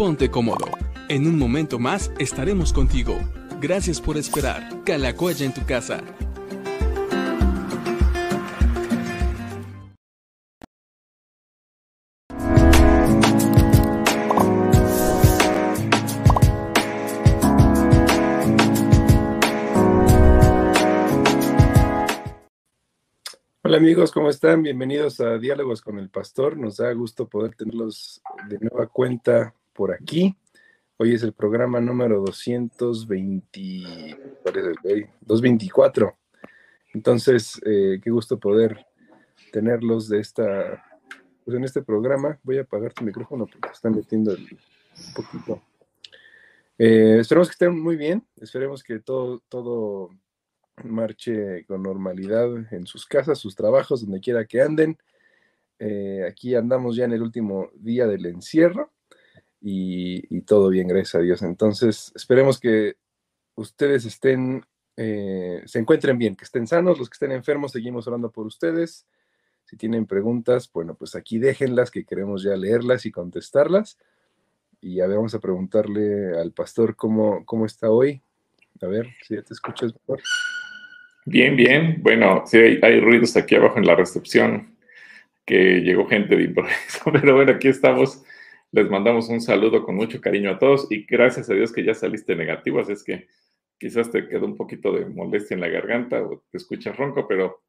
ponte cómodo. En un momento más estaremos contigo. Gracias por esperar. Calacoya en tu casa. Hola amigos, ¿cómo están? Bienvenidos a Diálogos con el Pastor. Nos da gusto poder tenerlos de nueva cuenta por aquí. Hoy es el programa número 220, 224. Entonces, eh, qué gusto poder tenerlos de esta, pues en este programa. Voy a apagar tu micrófono porque están metiendo un poquito. Eh, esperemos que estén muy bien. Esperemos que todo, todo marche con normalidad en sus casas, sus trabajos, donde quiera que anden. Eh, aquí andamos ya en el último día del encierro y, todo bien, gracias a Dios. Entonces, esperemos que ustedes estén, eh, se encuentren bien, que estén sanos, los que estén enfermos, seguimos orando por ustedes. Si tienen preguntas, bueno, pues aquí déjenlas, que queremos ya leerlas y contestarlas. Y a ver, vamos a preguntarle al pastor cómo, cómo está hoy. A ver si ya te escuchas. Bien, bien. Bueno, sí, hay, ruidos aquí abajo en la recepción, que llegó gente de improviso, pero bueno, aquí estamos. Les mandamos un saludo con mucho cariño a todos y gracias a Dios que ya saliste negativo, así es que quizás te quedó un poquito de molestia en la garganta o te escuchas ronco, pero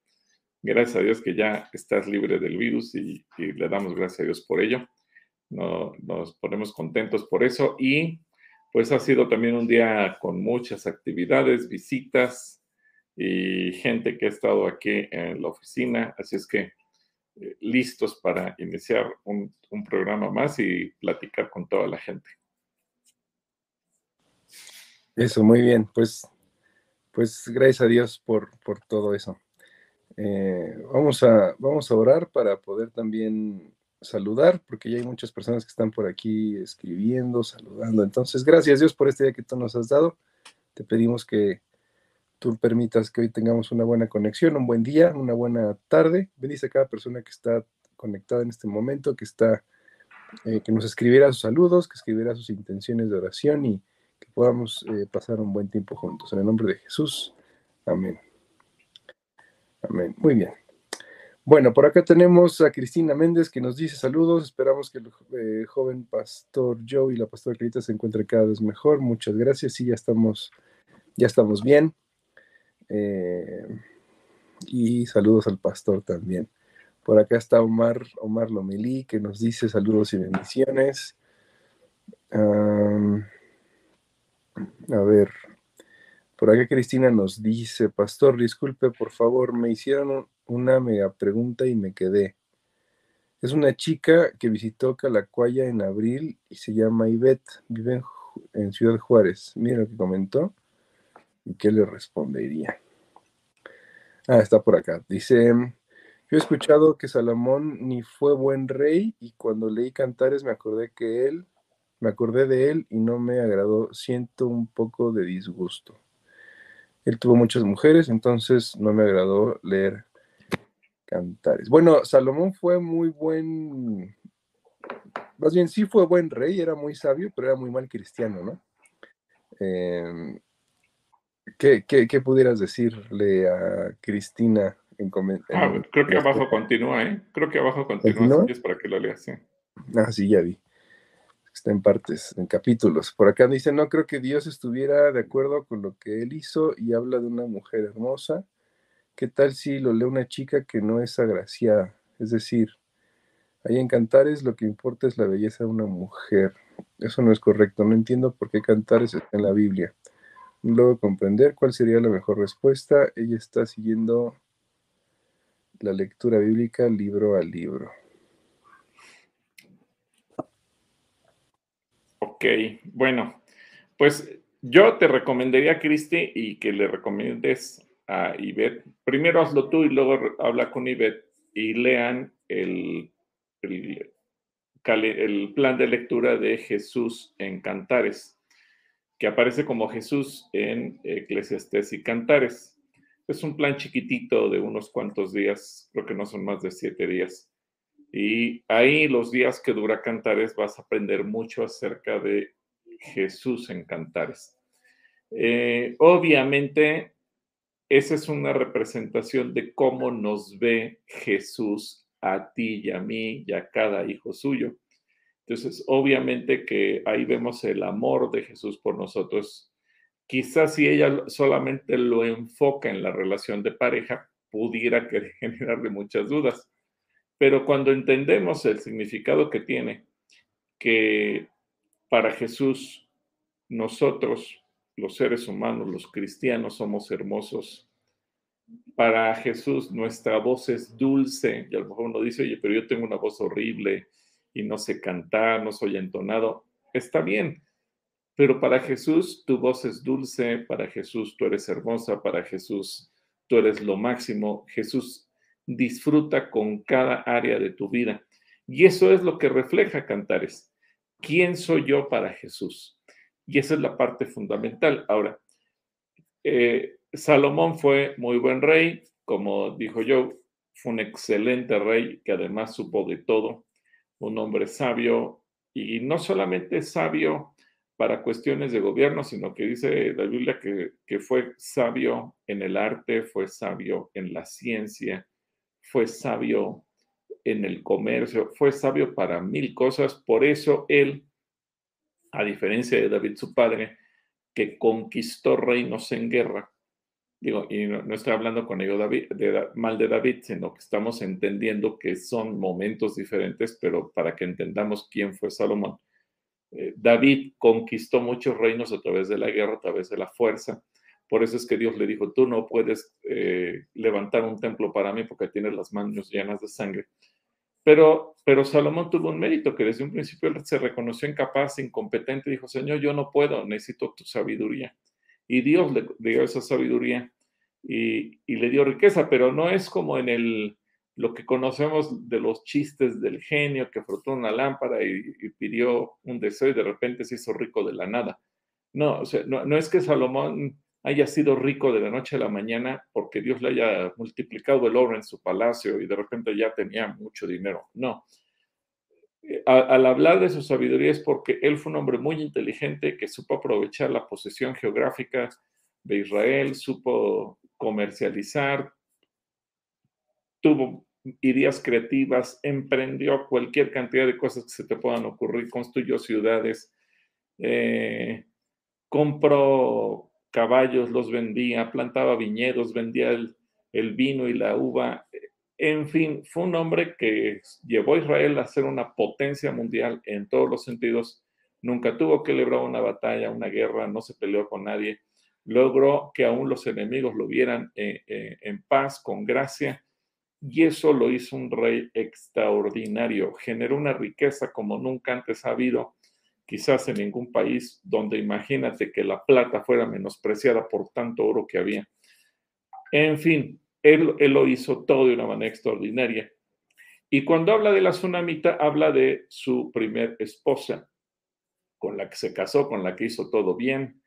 gracias a Dios que ya estás libre del virus y, le damos gracias a Dios por ello. No, nos ponemos contentos por eso y pues ha sido también un día con muchas actividades, visitas, y gente que ha estado aquí en la oficina. Así es que listos para iniciar un, programa más y platicar con toda la gente. Eso, muy bien. Pues, pues gracias a Dios por, por todo eso. Eh, vamos, a, vamos a orar para poder también saludar, porque ya hay muchas personas que están por aquí escribiendo, saludando. Entonces, gracias Dios por este día que tú nos has dado. Te pedimos que tú permitas que hoy tengamos una buena conexión, un buen día, una buena tarde. Bendice a cada persona que está conectada en este momento, que está, eh, que nos escribiera sus saludos, que escribiera sus intenciones de oración y que podamos eh, pasar un buen tiempo juntos. En el nombre de Jesús. Amén. Amén. Muy bien. Bueno, por acá tenemos a Cristina Méndez que nos dice saludos. Esperamos que el eh, joven pastor Joe y la pastora Clarita se encuentren cada vez mejor. Muchas gracias. Sí, ya estamos, ya estamos bien. Eh, y saludos al pastor también. Por acá está Omar, Omar Lomelí, que nos dice saludos y bendiciones. a ver, por acá Cristina nos dice, pastor, disculpe, por favor, me hicieron una mega pregunta y me quedé. Es una chica que visitó Calacuaya en abril y se llama Ivette, vive en, en Ciudad Juárez. Mira lo que comentó. ¿Y qué le respondería? Ah, está por acá. Dice, yo he escuchado que Salomón ni fue buen rey y cuando leí Cantares me acordé que él, me acordé de él y no me agradó. Siento un poco de disgusto. Él tuvo muchas mujeres, entonces no me agradó leer Cantares. Bueno, Salomón fue muy buen, más bien sí fue buen rey, era muy sabio, pero era muy mal cristiano, ¿no? Eh, ¿Qué, qué, pudieras decirle a Cristina en, ah, Creo que abajo continúa, ¿eh? Creo que abajo continúa, es para que lo leas, sí. Ah, sí, ya vi. Está en partes, en capítulos. Por acá dice, no creo que Dios estuviera de acuerdo con lo que él hizo y habla de una mujer hermosa. ¿Qué tal si lo lee una chica que no es agraciada? Es decir, ahí en Cantares lo que importa es la belleza de una mujer. Eso no es correcto. No entiendo por qué Cantares está en la Biblia. Luego comprender cuál sería la mejor respuesta. Ella está siguiendo la lectura bíblica libro a libro. Ok, bueno, pues yo te recomendaría, Cristi, y que le recomiendes a Ivette. Primero hazlo tú y luego habla con Ivette y lean el, plan de lectura de Jesús en Cantares que aparece como Jesús en Eclesiastés y Cantares. Es un plan chiquitito de unos cuantos días, creo que no son más de siete días. Y ahí los días que dura Cantares vas a aprender mucho acerca de Jesús en Cantares. Eh, obviamente, esa es una representación de cómo nos ve Jesús a ti y a mí y a cada hijo suyo. Entonces, obviamente que ahí vemos el amor de Jesús por nosotros. Quizás si ella solamente lo enfoca en la relación de pareja, pudiera generarle muchas dudas. Pero cuando entendemos el significado que tiene, que para Jesús nosotros, los seres humanos, los cristianos, somos hermosos. Para Jesús nuestra voz es dulce y a lo mejor uno dice, oye, pero yo tengo una voz horrible y no sé cantar, no soy entonado. Está bien, pero para Jesús tu voz es dulce, para Jesús tú eres hermosa, para Jesús tú eres lo máximo. Jesús disfruta con cada área de tu vida. Y eso es lo que refleja Cantares. ¿Quién soy yo para Jesús? Y esa es la parte fundamental. Ahora, eh, Salomón fue muy buen rey, como dijo yo, fue un excelente rey que además supo de todo, un hombre sabio y no solamente sabio para cuestiones de gobierno, sino que dice la Biblia que, que fue sabio en el arte, fue sabio en la ciencia, fue sabio en el comercio, fue sabio para mil cosas. Por eso él, a diferencia de David, su padre, que conquistó reinos en guerra, digo, y no, estoy hablando con ello David, de, mal de David, sino que estamos entendiendo que son momentos diferentes, pero para que entendamos quién fue Salomón. Eh, David conquistó muchos reinos a través de la guerra, a través de la fuerza, por eso es que Dios le dijo, tú no puedes eh, levantar un templo para mí porque tienes las manos llenas de sangre. Pero, pero Salomón tuvo un mérito que desde un principio se reconoció incapaz, incompetente, dijo, Señor, yo no puedo, necesito tu sabiduría. Y Dios le dio esa sabiduría y, le dio riqueza, pero no es como en el, lo que conocemos de los chistes del genio que frotó una lámpara y, pidió un deseo y de repente se hizo rico de la nada. No, no, no es que Salomón haya sido rico de la noche a la mañana porque Dios le haya multiplicado el oro en su palacio y de repente ya tenía mucho dinero. No. Eh, al hablar de su sabiduría es porque él fue un hombre muy inteligente que supo aprovechar la posesión geográfica de Israel, supo comercializar, tuvo ideas creativas, emprendió cualquier cantidad de cosas que se te puedan ocurrir, construyó ciudades, eh, compró caballos los vendía, plantaba viñedos, vendía el, vino y la uva. En fin, fue un hombre que llevó a Israel a ser una potencia mundial en todos los sentidos. Nunca tuvo que librar una batalla, una guerra, no se peleó con nadie. Logró que aún los enemigos lo vieran eh, eh, en paz, con gracia. Y eso lo hizo un rey extraordinario. Generó una riqueza como nunca antes ha habido quizás en ningún país donde imagínate que la plata fuera menospreciada por tanto oro que había. En fin, él, lo hizo todo de una manera extraordinaria. Y cuando habla de la tsunamita, habla de su primer esposa, con la que se casó, con la que hizo todo bien,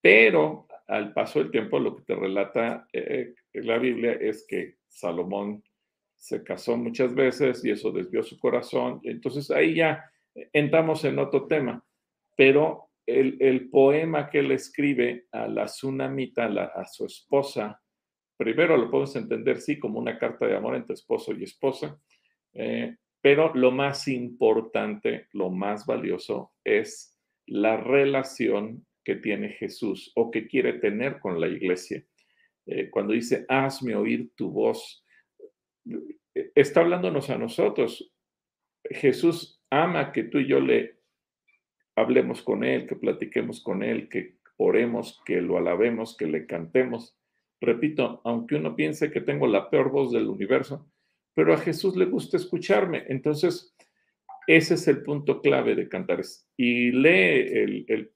pero al paso del tiempo lo que te relata eh, la Biblia es que Salomón se casó muchas veces y eso desvió su corazón. Entonces ahí ya entramos en otro tema, pero el, poema que él escribe a la tsunamita, a, su esposa, primero lo podemos entender, sí, como una carta de amor entre esposo y esposa, eh, pero lo más importante, lo más valioso es la relación que tiene Jesús o que quiere tener con la iglesia. Eh, cuando dice, hazme oír tu voz, está hablándonos a nosotros. Jesús ama que tú y yo le hablemos con Él, que platiquemos con Él, que oremos, que lo alabemos, que le cantemos. Repito, aunque uno piense que tengo la peor voz del universo, pero a Jesús le gusta escucharme. Entonces, ese es el punto clave de Cantares. Y lee el,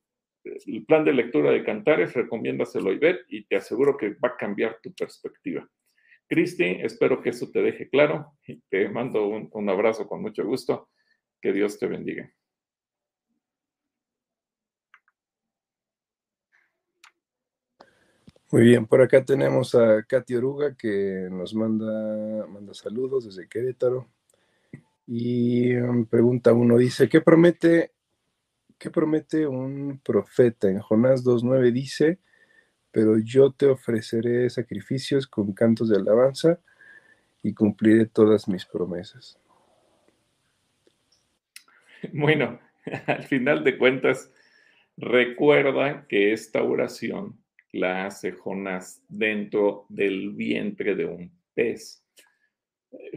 plan de lectura de Cantares, recomiéndaselo y ver, y te aseguro que va a cambiar tu perspectiva. Cristi, espero que eso te deje claro y te mando un abrazo con mucho gusto. Que Dios te bendiga. Muy bien, por acá tenemos a Katy Oruga que nos manda, manda saludos desde Querétaro. Y um, pregunta uno, dice, ¿qué promete, ¿qué promete un profeta? En Jonás 2.9 dice, pero yo te ofreceré sacrificios con cantos de alabanza y cumpliré todas mis promesas. Bueno, al final de cuentas, recuerda que esta oración la hace Jonás dentro del vientre de un pez.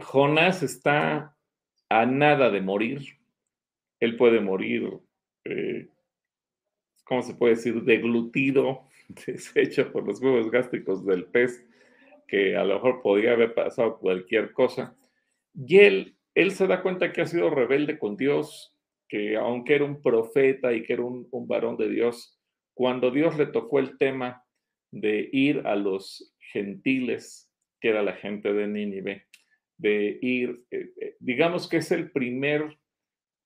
Jonás está a nada de morir. Él puede morir, eh, ¿cómo se puede decir?, deglutido, deshecho por los huevos gástricos del pez, que a lo mejor podría haber pasado cualquier cosa. Y él, él se da cuenta que ha sido rebelde con Dios, que aunque era un profeta y que era un, varón de Dios, cuando Dios le tocó el tema de ir a los gentiles, que era la gente de Nínive, de ir, eh, eh, digamos que es el primer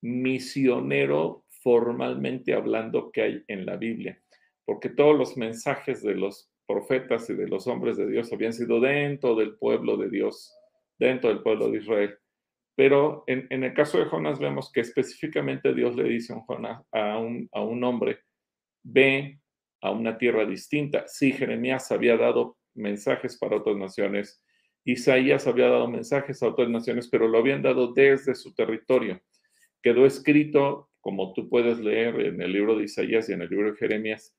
misionero formalmente hablando que hay en la Biblia, porque todos los mensajes de los profetas y de los hombres de Dios habían sido dentro del pueblo de Dios, dentro del pueblo de Israel. Pero en, el caso de Jonás vemos que específicamente Dios le dice a un, a un hombre, ve a una tierra distinta. Sí, Jeremías había dado mensajes para otras naciones, Isaías había dado mensajes a otras naciones, pero lo habían dado desde su territorio. Quedó escrito, como tú puedes leer en el libro de Isaías y en el libro de Jeremías,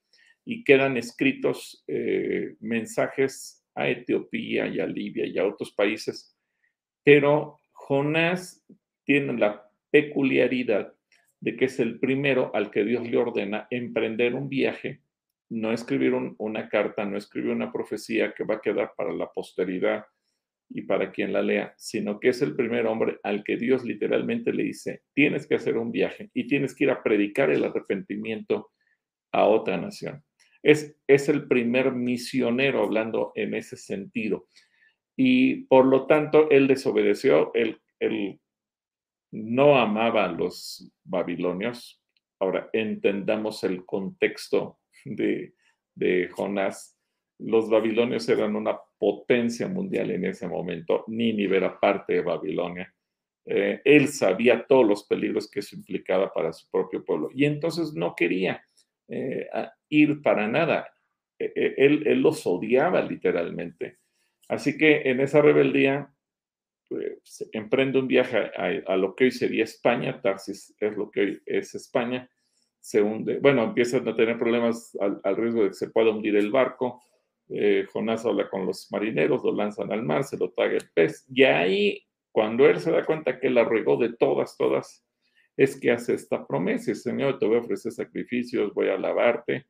y quedan escritos eh, mensajes a Etiopía y a Libia y a otros países, pero Jonás tiene la peculiaridad de que es el primero al que Dios le ordena emprender un viaje, no escribir una carta, no escribir una profecía que va a quedar para la posteridad y para quien la lea, sino que es el primer hombre al que Dios literalmente le dice, tienes que hacer un viaje y tienes que ir a predicar el arrepentimiento a otra nación. Es, es el primer misionero hablando en ese sentido y por lo tanto él desobedeció, él, no amaba a los babilonios. Ahora entendamos el contexto de, de Jonás. Los babilonios eran una potencia mundial en ese momento, Nínive era parte de Babilonia. Eh, él sabía todos los peligros que eso implicaba para su propio pueblo y entonces no quería eh, ir para nada. E, e, él, él los odiaba literalmente. Así que en esa rebeldía pues, emprende un viaje a, lo que hoy sería España, Tarsis es lo que hoy es España, se hunde, bueno, empiezan a tener problemas al, riesgo de que se pueda hundir el barco, eh, Jonás habla con los marineros, lo lanzan al mar, se lo traga el pez, y ahí, cuando él se da cuenta que la regó de todas, todas, es que hace esta promesa, Señor, te voy a ofrecer sacrificios, voy a alabarte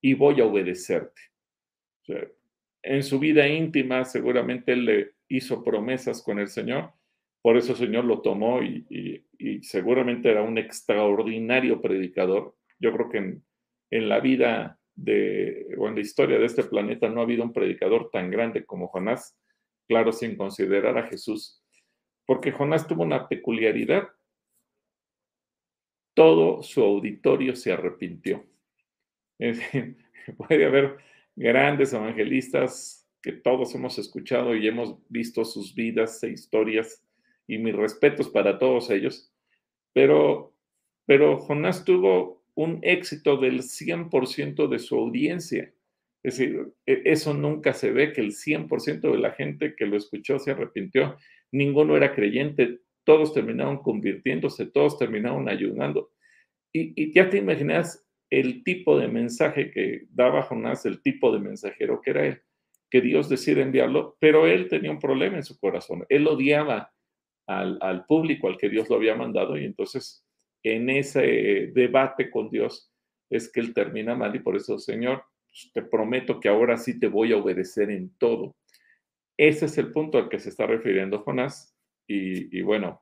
y voy a obedecerte. O sea, en su vida íntima seguramente él le hizo promesas con el Señor, por eso el Señor lo tomó y, seguramente era un extraordinario predicador. Yo creo que en, la vida de, o en la historia de este planeta no ha habido un predicador tan grande como Jonás, claro, sin considerar a Jesús, porque Jonás tuvo una peculiaridad. Todo su auditorio se arrepintió. puede haber grandes evangelistas que todos hemos escuchado y hemos visto sus vidas e historias, y mis respetos para todos ellos, pero, pero Jonás tuvo un éxito del 100% de su audiencia. Es decir, e, eso nunca se ve, que el 100% de la gente que lo escuchó se arrepintió, ninguno era creyente, todos terminaron convirtiéndose, todos terminaron ayudando. Y, y ya te imaginas el tipo de mensaje que daba Jonás, el tipo de mensajero que era él, que Dios decide enviarlo, pero él tenía un problema en su corazón. Él odiaba al, público al que Dios lo había mandado y entonces en ese debate con Dios es que él termina mal y por eso, Señor, pues, te prometo que ahora sí te voy a obedecer en todo. Ese es el punto al que se está refiriendo Jonás y, bueno,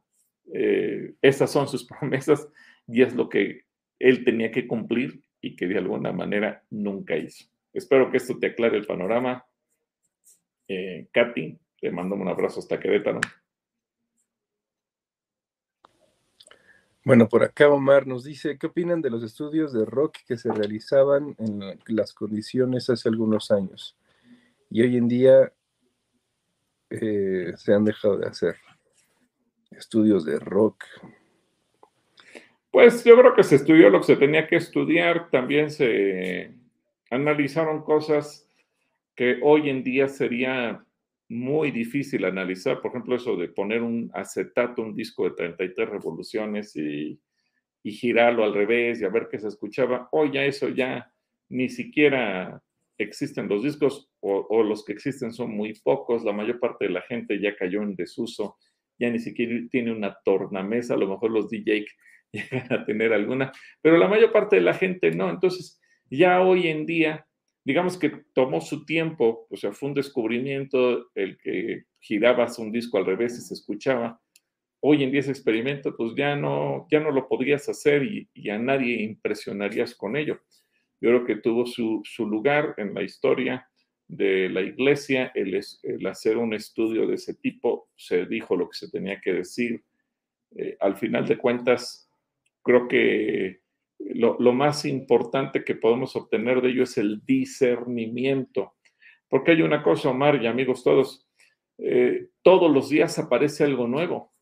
eh, esas son sus promesas y es lo que él tenía que cumplir y que de alguna manera nunca hizo. Espero que esto te aclare el panorama. Eh, Katy, te mando un abrazo hasta Querétaro. Bueno, por acá Omar nos dice, ¿qué opinan de los estudios de rock que se realizaban en las condiciones hace algunos años y hoy en día eh, se han dejado de hacer? estudios de rock. Pues yo creo que se estudió lo que se tenía que estudiar, también se analizaron cosas que hoy en día sería muy difícil analizar, por ejemplo, eso de poner un acetato, un disco de 33 revoluciones y, y girarlo al revés y a ver qué se escuchaba. Hoy ya eso ya ni siquiera existen los discos o, o, los que existen son muy pocos, la mayor parte de la gente ya cayó en desuso, ya ni siquiera tiene una tornamesa, a lo mejor los DJ llegan a tener alguna, pero la mayor parte de la gente no. Entonces, ya hoy en día, digamos que tomó su tiempo, o sea, fue un descubrimiento el que girabas un disco al revés y se escuchaba. Hoy en día ese experimento, pues ya no, ya no lo podrías hacer y, y a nadie impresionarías con ello. Yo creo que tuvo su, su lugar en la historia de la iglesia el, hacer un estudio de ese tipo, se dijo lo que se tenía que decir. Eh, al final de cuentas, creo que lo, más importante que podemos obtener de ello es el discernimiento. Porque hay una cosa, Omar y amigos todos, eh, todos los días aparece algo nuevo.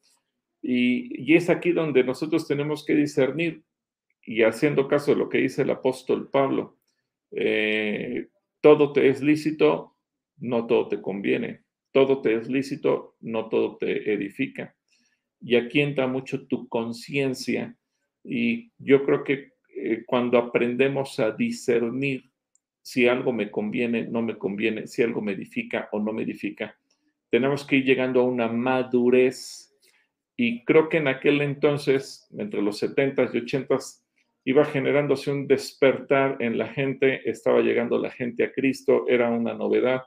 Y, y, es aquí donde nosotros tenemos que discernir y haciendo caso de lo que dice el apóstol Pablo. Eh, todo te es lícito, no todo te conviene. Todo te es lícito, no todo te edifica. Y aquí entra mucho tu conciencia y yo creo que eh, cuando aprendemos a discernir si algo me conviene, no me conviene, si algo me edifica o no me edifica, tenemos que ir llegando a una madurez. Y creo que en aquel entonces, entre los 70s y 80s, iba generándose un despertar en la gente, estaba llegando la gente a Cristo, era una novedad.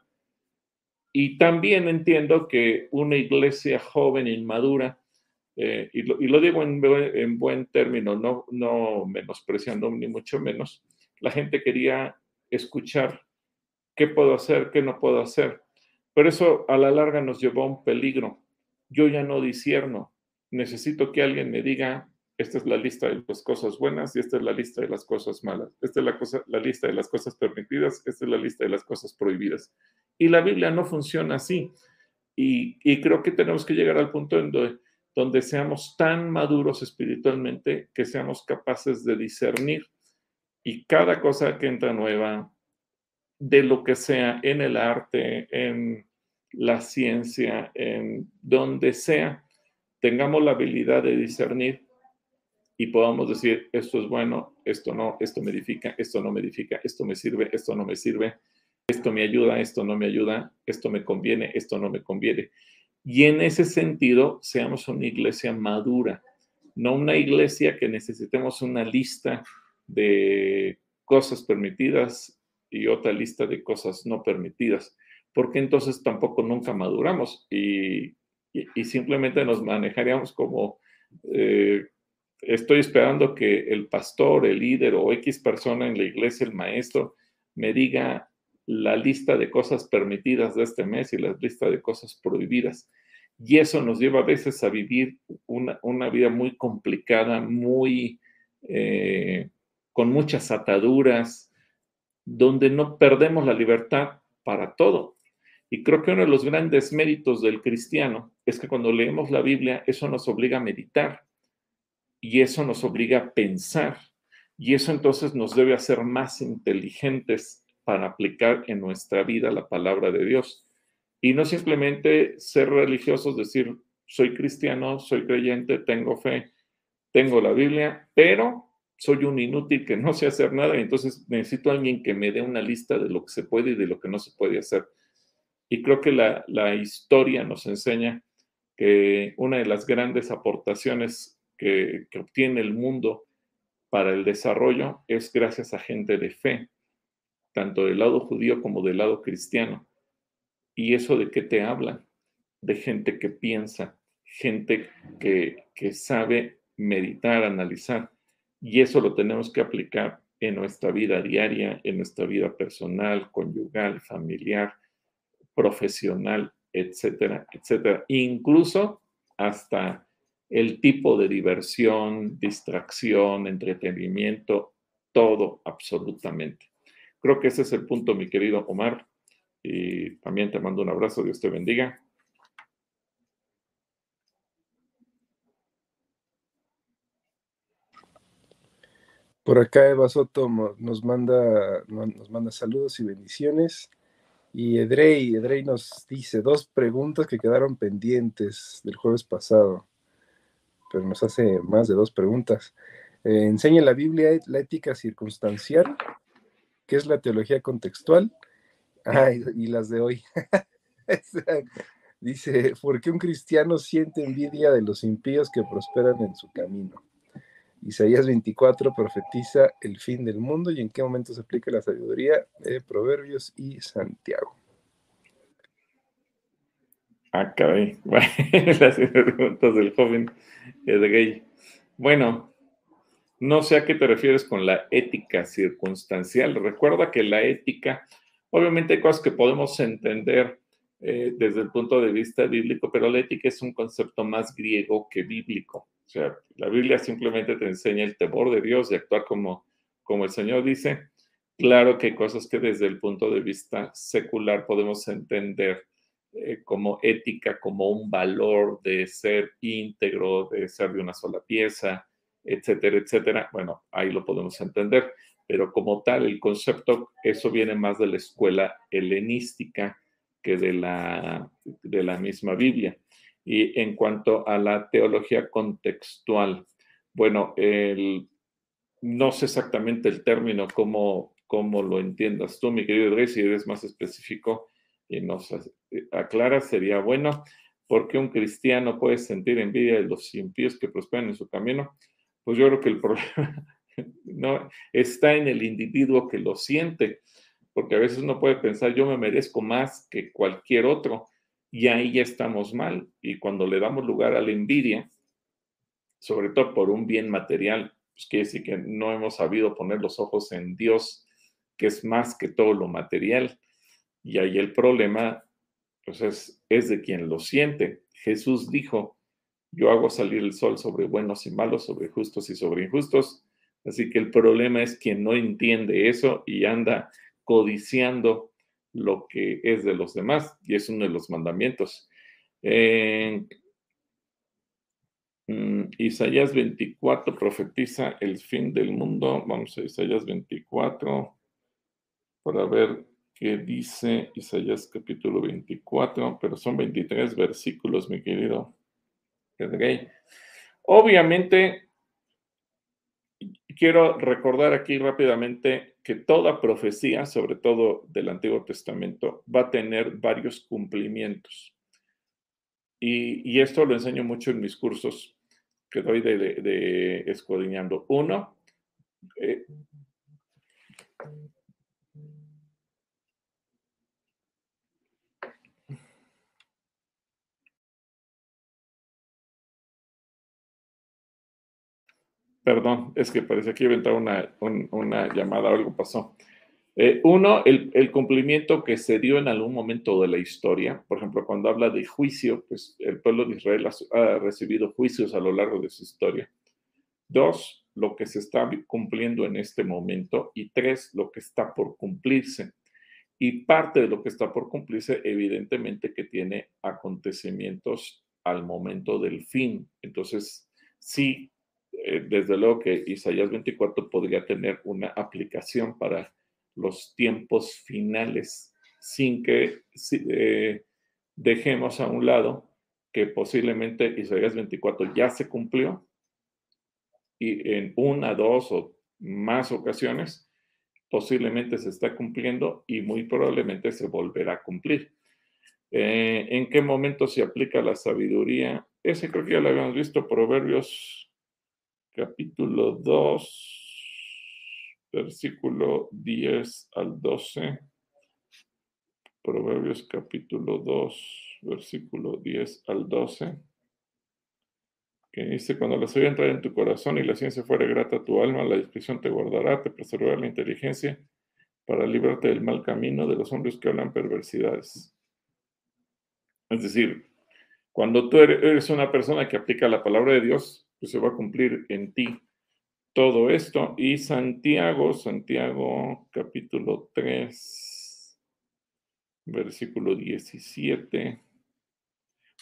Y también entiendo que una iglesia joven, inmadura, eh, y, lo, digo en, en, buen término, no, no menospreciando ni mucho menos, la gente quería escuchar qué puedo hacer, qué no puedo hacer. Pero eso a la larga nos llevó a un peligro. Yo ya no disierno. Necesito que alguien me diga, esta es la lista de las cosas buenas y esta es la lista de las cosas malas. Esta es la, cosa, la lista de las cosas permitidas, esta es la lista de las cosas prohibidas. Y la Biblia no funciona así. Y, y creo que tenemos que llegar al punto en donde donde seamos tan maduros espiritualmente que seamos capaces de discernir y cada cosa que entra nueva, de lo que sea, en el arte, en la ciencia, en donde sea, tengamos la habilidad de discernir y podamos decir, esto es bueno, esto no, esto me edifica, esto no me edifica, esto me sirve, esto no me sirve, esto me ayuda, esto no me ayuda, esto me conviene, esto no me conviene. Y en ese sentido, seamos una iglesia madura, no una iglesia que necesitemos una lista de cosas permitidas y otra lista de cosas no permitidas, porque entonces tampoco nunca maduramos y, simplemente nos manejaríamos como eh, estoy esperando que el pastor, el líder o X persona en la iglesia, el maestro, me diga la lista de cosas permitidas de este mes y la lista de cosas prohibidas. Y eso nos lleva a veces a vivir una, una vida muy complicada, muy eh, con muchas ataduras, donde no perdemos la libertad para todo. Y creo que uno de los grandes méritos del cristiano es que cuando leemos la Biblia, eso nos obliga a meditar y eso nos obliga a pensar. Y eso entonces nos debe hacer más inteligentes para aplicar en nuestra vida la palabra de Dios. Y no simplemente ser religiosos, decir, soy cristiano, soy creyente, tengo fe, tengo la Biblia, pero soy un inútil que no sé hacer nada y entonces necesito a alguien que me dé una lista de lo que se puede y de lo que no se puede hacer. Y creo que la, la historia nos enseña que una de las grandes aportaciones que, que obtiene el mundo para el desarrollo es gracias a gente de fe, tanto del lado judío como del lado cristiano. ¿Y eso de qué te habla? De gente que piensa, gente que, que sabe meditar, analizar. Y eso lo tenemos que aplicar en nuestra vida diaria, en nuestra vida personal, conyugal, familiar, profesional, etcétera, etcétera. Incluso hasta el tipo de diversión, distracción, entretenimiento, todo absolutamente. Creo que ese es el punto, mi querido Omar. Y también te mando un abrazo, Dios te bendiga. Por acá Eva Soto nos manda, nos manda saludos y bendiciones. Y Edrey, nos dice dos preguntas que quedaron pendientes del jueves pasado, pero nos hace más de dos preguntas. Eh, ¿Enseña la Biblia la ética circunstancial? ¿Qué es la teología contextual? Ah, y, las de hoy. dice, ¿por qué un cristiano siente envidia de los impíos que prosperan en su camino? Isaías 24 profetiza el fin del mundo y en qué momento se aplica la sabiduría de Proverbios y Santiago. Ah, caray. Las preguntas del joven gay. Bueno, no sé a qué te refieres con la ética circunstancial. Recuerda que la ética, obviamente hay cosas que podemos entender eh, desde el punto de vista bíblico, pero la ética es un concepto más griego que bíblico. O sea, la Biblia simplemente te enseña el temor de Dios y actuar como, como el Señor dice. Claro que hay cosas que desde el punto de vista secular podemos entender eh, como ética, como un valor de ser íntegro, de ser de una sola pieza, etcétera, etcétera. Bueno, ahí lo podemos entender, pero como tal, el concepto, eso viene más de la escuela helenística que de la, de la misma Biblia. Y en cuanto a la teología contextual, bueno, no sé exactamente el término, cómo, cómo lo entiendas tú, mi querido Rey, si eres más específico y nos aclara, sería bueno. ¿Por qué un cristiano puede sentir envidia de los impíos que prosperan en su camino? Pues yo creo que el problema no está en el individuo que lo siente, porque a veces uno puede pensar, yo me merezco más que cualquier otro, y ahí ya estamos mal. Y cuando le damos lugar a la envidia, sobre todo por un bien material, pues quiere decir que no hemos sabido poner los ojos en Dios, que es más que todo lo material. Y ahí el problema, pues es, es de quien lo siente. Jesús dijo, yo hago salir el sol sobre buenos y malos, sobre justos y sobre injustos. Así que el problema es quien no entiende eso y anda codiciando lo que es de los demás, y es uno de los mandamientos. Mm, Isaías 24 profetiza el fin del mundo. Vamos a Isaías 24 para ver qué dice Isaías capítulo 24, pero son 23 versículos, mi querido Obviamente, quiero recordar aquí rápidamente que toda profecía, sobre todo del Antiguo Testamento, va a tener varios cumplimientos. Y, esto lo enseño mucho en mis cursos que doy escudriñando. Uno, eh, Perdón, es que parece que iba a entrar una, una llamada algo pasó. Eh, uno, el, cumplimiento que se dio en algún momento de la historia. Por ejemplo, cuando habla de juicio, pues el pueblo de Israel ha, recibido juicios a lo largo de su historia. Dos, lo que se está cumpliendo en este momento. Y tres, lo que está por cumplirse. Y parte de lo que está por cumplirse, evidentemente, que tiene acontecimientos al momento del fin. Entonces, sí, eh, desde luego que Isaías 24 podría tener una aplicación para los tiempos finales sin que eh, dejemos a un lado que posiblemente Isaías 24 ya se cumplió y en una, dos o más ocasiones posiblemente se está cumpliendo y muy probablemente se volverá a cumplir. Eh, ¿En qué momento se aplica la sabiduría? Ese creo que ya lo habíamos visto, Proverbios capítulo 2, versículo 10 al 12. Proverbios capítulo 2, versículo 10 al 12. Que dice, cuando la sabiduría entrara en tu corazón y la ciencia fuera grata a tu alma, la discreción te guardará, te preservará la inteligencia para librarte del mal camino de los hombres que hablan perversidades. Es decir, cuando tú eres una persona que aplica la palabra de Dios, pues se va a cumplir en ti todo esto. Y Santiago, Santiago capítulo 3, versículo 17.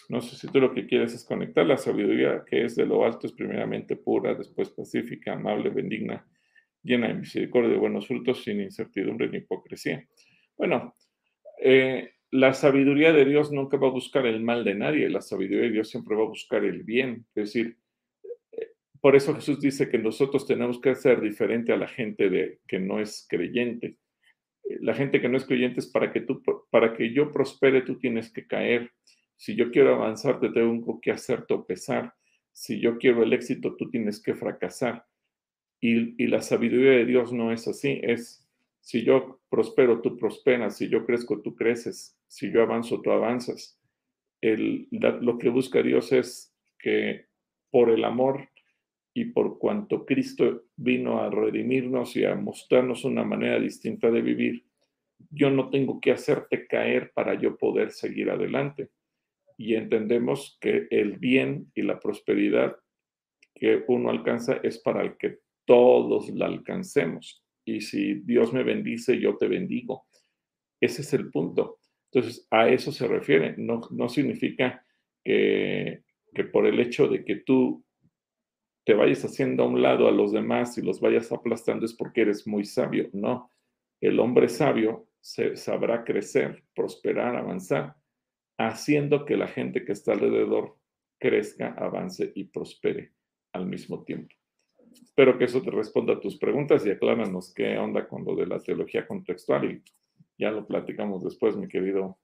No sé si tú lo que quieres es conectar la sabiduría que es de lo alto, es primeramente pura, después pacífica, amable, benigna, llena de misericordia y buenos frutos, sin incertidumbre ni hipocresía. Bueno, eh, la sabiduría de Dios nunca va a buscar el mal de nadie, la sabiduría de Dios siempre va a buscar el bien. Es decir, por eso Jesús dice que nosotros tenemos que ser diferente a la gente de, que no es creyente. Eh, la gente que no es creyente es para que, tú, para que yo prospere, tú tienes que caer. Si yo quiero avanzar, te tengo que hacer tropezar. Si yo quiero el éxito, tú tienes que fracasar. Y, y la sabiduría de Dios no es así, es si yo prospero, tú prosperas, si yo crezco, tú creces, si yo avanzo, tú avanzas. El, lo que busca Dios es que por el amor y por cuanto Cristo vino a redimirnos y a mostrarnos una manera distinta de vivir, yo no tengo que hacerte caer para yo poder seguir adelante. Y entendemos que el bien y la prosperidad que uno alcanza es para el que todos la alcancemos y si Dios me bendice, yo te bendigo. Ese es el punto. Entonces, a eso se refiere. No, no significa que, que por el hecho de que tú te vayas haciendo a un lado a los demás y los vayas aplastando es porque eres muy sabio. No, el hombre sabio se, sabrá crecer, prosperar, avanzar, haciendo que la gente que está alrededor crezca, avance y prospere al mismo tiempo. Espero que eso te responda a tus preguntas y acláranos qué onda con lo de la teología contextual y ya lo platicamos después, mi querido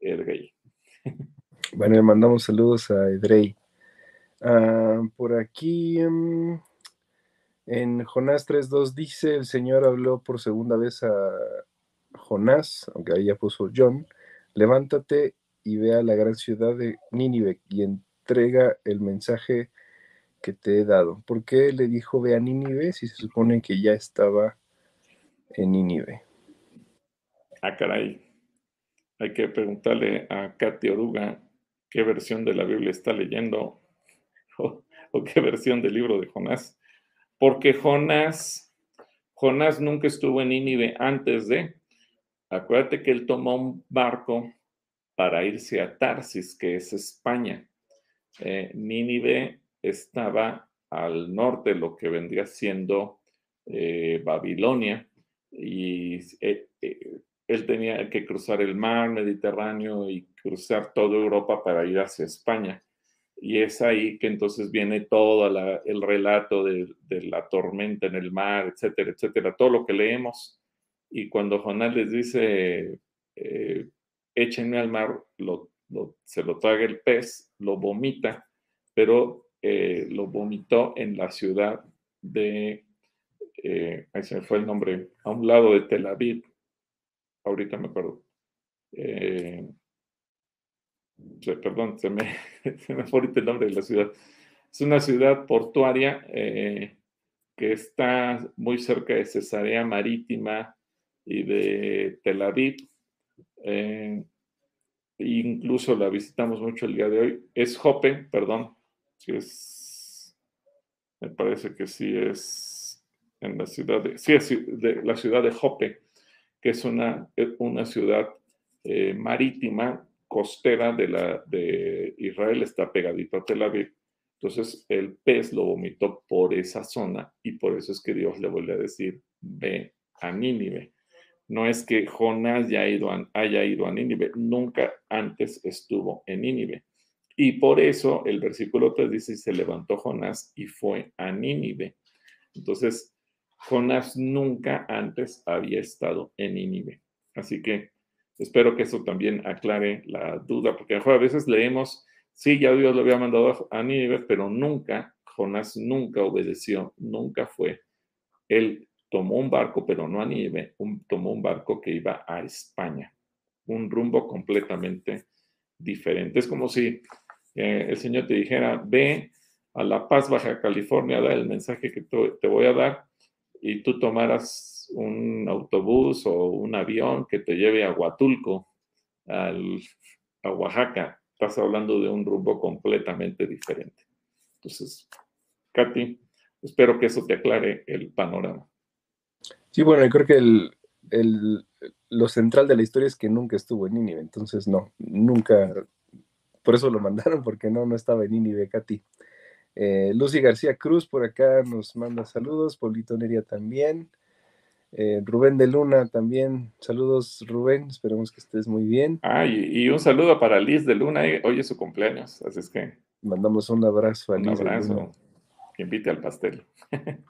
Edrey. Bueno, le mandamos saludos a Edrey. Ah, por aquí em, en Jonás 3.2 dice, el Señor habló por segunda vez a Jonás, aunque ahí ya puso John, levántate y ve a la gran ciudad de Nínive y entrega el mensaje que te he dado. ¿Por qué le dijo ve a Nínive si se supone que ya estaba en Nínive? Ah, caray. Hay que preguntarle a Katy Oruga qué versión de la Biblia está leyendo o, qué versión del libro de Jonás. Porque Jonás, Jonás nunca estuvo en Nínive antes de. Acuérdate que él tomó un barco para irse a Tarsis, que es España. Eh, Nínive estaba al norte, lo que vendría siendo eh, Babilonia, y eh, él tenía que cruzar el mar Mediterráneo y cruzar toda Europa para ir hacia España. Y es ahí que entonces viene todo el relato de, la tormenta en el mar, etcétera, etcétera, todo lo que leemos. Y cuando Jonás les dice, échenme al mar, se lo traga el pez, lo vomita, pero eh, lo vomitó en la ciudad de, eh, ahí se fue el nombre, a un lado de Tel Aviv, ahorita me acuerdo. Eh, perdón, se me, se me fue ahorita el nombre de la ciudad. Es una ciudad portuaria que está muy cerca de Cesarea Marítima y de Tel Aviv. incluso la visitamos mucho el día de hoy. Es Jope, perdón, me parece que sí es en la ciudad de, sí es de la ciudad de Jope, que es una, una ciudad eh, marítima, costera de, la, de Israel, está pegadito a Tel Aviv. Entonces el pez lo vomitó por esa zona y por eso es que Dios le vuelve a decir, ve a Nínive. No es que Jonás ya ido haya ido a Nínive, nunca antes estuvo en Nínive. Y por eso el versículo 3 dice, se levantó Jonás y fue a Nínive. Entonces, Jonás nunca antes había estado en Nínive. Así que espero que eso también aclare la duda, porque a veces leemos, sí, ya Dios lo había mandado a Nínive, pero nunca, Jonás nunca obedeció, nunca fue. Él tomó un barco, pero no a Nínive, tomó un barco que iba a España, un rumbo completamente diferente. Es como si el Señor te dijera, ve a La Paz, Baja California, da el mensaje que te voy a dar y tú tomaras un autobús o un avión que te lleve a Huatulco, al, a Oaxaca. Estás hablando de un rumbo completamente diferente. Entonces, Katy, espero que eso te aclare el panorama. Sí, bueno, yo creo que el, lo central de la historia es que nunca estuvo en Nínive, entonces no, nunca por eso lo mandaron, porque no, no estaba en Nínive, Katy. Eh, Lucy García Cruz por acá nos manda saludos, Paulito Neria también. Eh, Rubén de Luna también, saludos Rubén, esperemos que estés muy bien. Ah, y, un saludo para Liz de Luna, eh, hoy es su cumpleaños, así es que... Mandamos un abrazo a Liz. Un abrazo, que invite al pastel.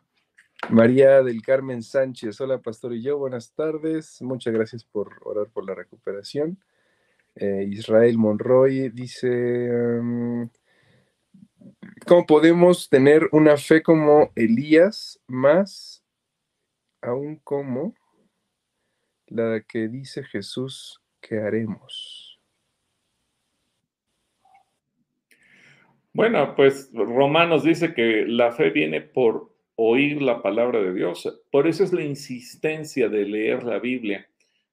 María del Carmen Sánchez, hola Pastor y yo, buenas tardes, muchas gracias por orar por la recuperación. Israel Monroy dice, um, ¿Cómo podemos tener una fe como Elías, más aún como la que dice Jesús que haremos? Bueno, pues Romanos dice que la fe viene por oír la palabra de Dios. Por eso es la insistencia de leer la Biblia,